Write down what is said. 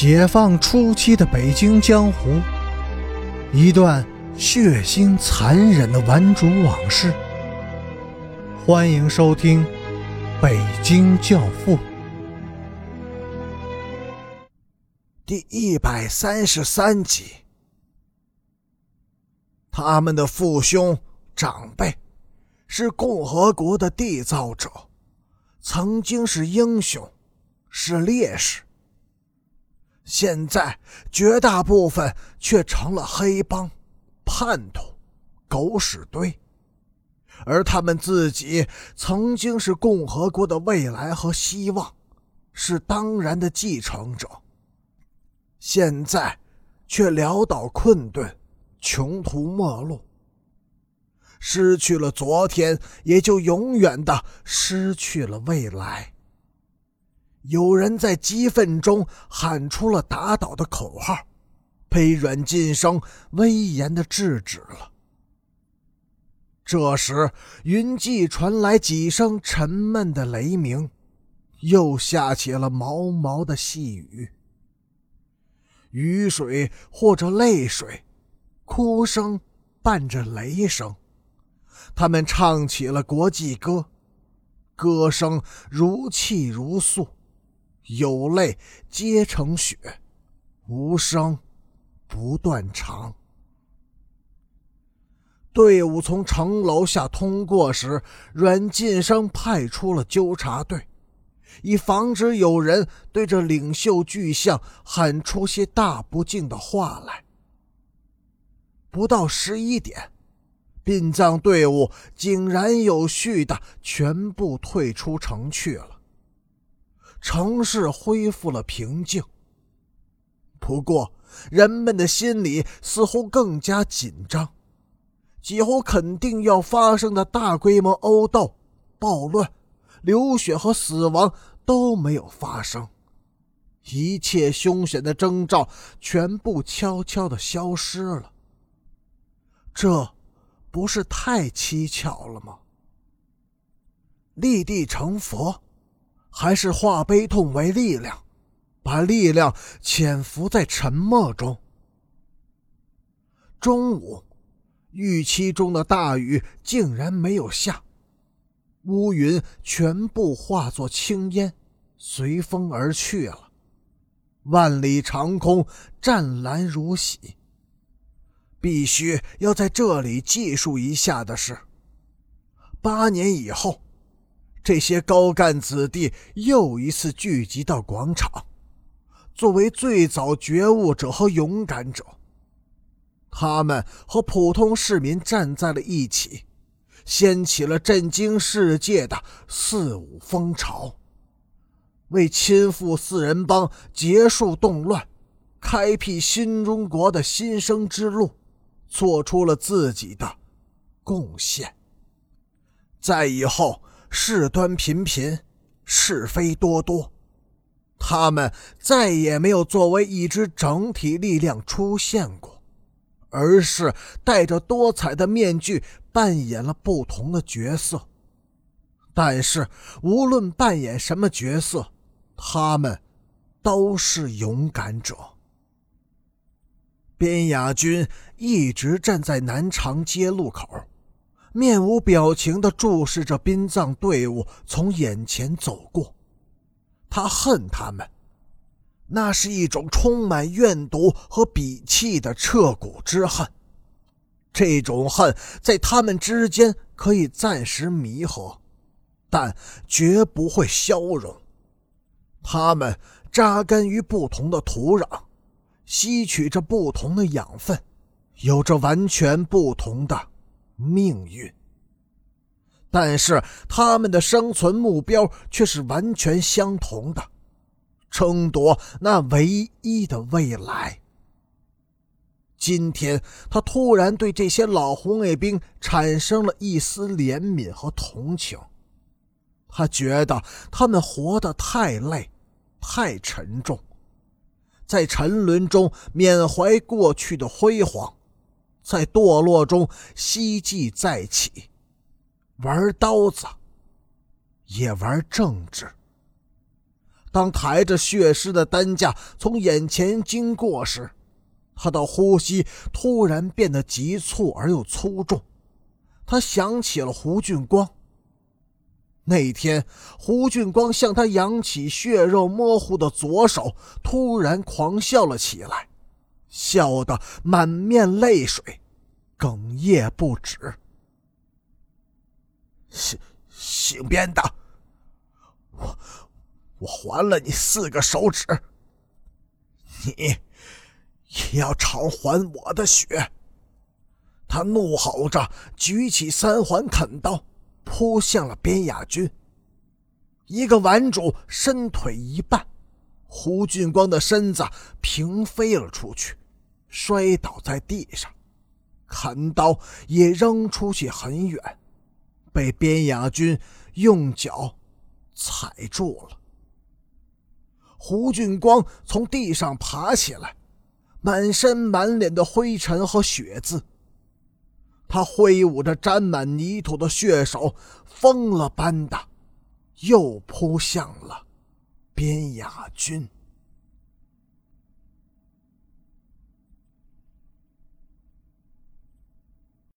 解放初期的北京江湖，一段血腥残忍的顽主往事。欢迎收听《北京教父》第一百三十三集。他们的父兄长辈是共和国的缔造者，曾经是英雄，是烈士。现在绝大部分却成了黑帮、叛徒、狗屎堆，而他们自己曾经是共和国的未来和希望，是当然的继承者。现在却潦倒困顿，穷途末路。失去了昨天，也就永远的失去了未来。有人在激愤中喊出了打倒的口号，被阮晋生威严的制止了。这时，云际传来几声沉闷的雷鸣，又下起了毛毛的细雨。雨水或者泪水，哭声伴着雷声，他们唱起了国际歌，歌声如泣如诉。有泪皆成雪，无声不断肠。队伍从城楼下通过时，阮晋生派出了纠察队，以防止有人对着领袖巨像喊出些大不敬的话来。不到十一点，殡葬队伍井然有序的全部退出城去了。城市恢复了平静，不过人们的心里似乎更加紧张，几乎肯定要发生的大规模殴斗、暴乱、流血和死亡都没有发生，一切凶险的征兆全部悄悄的消失了。这不是太蹊跷了吗？立地成佛。还是化悲痛为力量，把力量潜伏在沉默中。中午，预期中的大雨竟然没有下，乌云全部化作青烟，随风而去了。万里长空，湛蓝如洗。必须要在这里记述一下的是，八年以后。这些高干子弟又一次聚集到广场，作为最早觉悟者和勇敢者，他们和普通市民站在了一起，掀起了震惊世界的四五风潮，为亲赴四人帮结束动乱、开辟新中国的新生之路，做出了自己的贡献。在以后。事端频频，是非多多，他们再也没有作为一支整体力量出现过，而是戴着多彩的面具扮演了不同的角色。但是，无论扮演什么角色，他们都是勇敢者。边雅军一直站在南长街路口。面无表情地注视着殡葬队伍从眼前走过，他恨他们，那是一种充满怨毒和鄙弃的彻骨之恨。这种恨在他们之间可以暂时弥合，但绝不会消融。他们扎根于不同的土壤，吸取着不同的养分，有着完全不同的。命运，但是他们的生存目标却是完全相同的，争夺那唯一的未来。今天，他突然对这些老红卫兵产生了一丝怜悯和同情，他觉得他们活得太累，太沉重，在沉沦中缅怀过去的辉煌。在堕落中希冀再起，玩刀子，也玩政治。当抬着血尸的担架从眼前经过时，他的呼吸突然变得急促而又粗重。他想起了胡俊光。那天，胡俊光向他扬起血肉模糊的左手，突然狂笑了起来，笑得满面泪水，哽咽不止。姓姓边的，我我还了你四个手指，你也要偿还我的血。他怒吼着，举起三环砍刀，扑向了边雅军。一个顽主伸腿一绊，胡俊光的身子平飞了出去，摔倒在地上，砍刀也扔出去很远，被边雅军用脚踩住了。胡俊光从地上爬起来，满身满脸的灰尘和血渍。他挥舞着沾满泥土的血手，疯了般的又扑向了边雅君。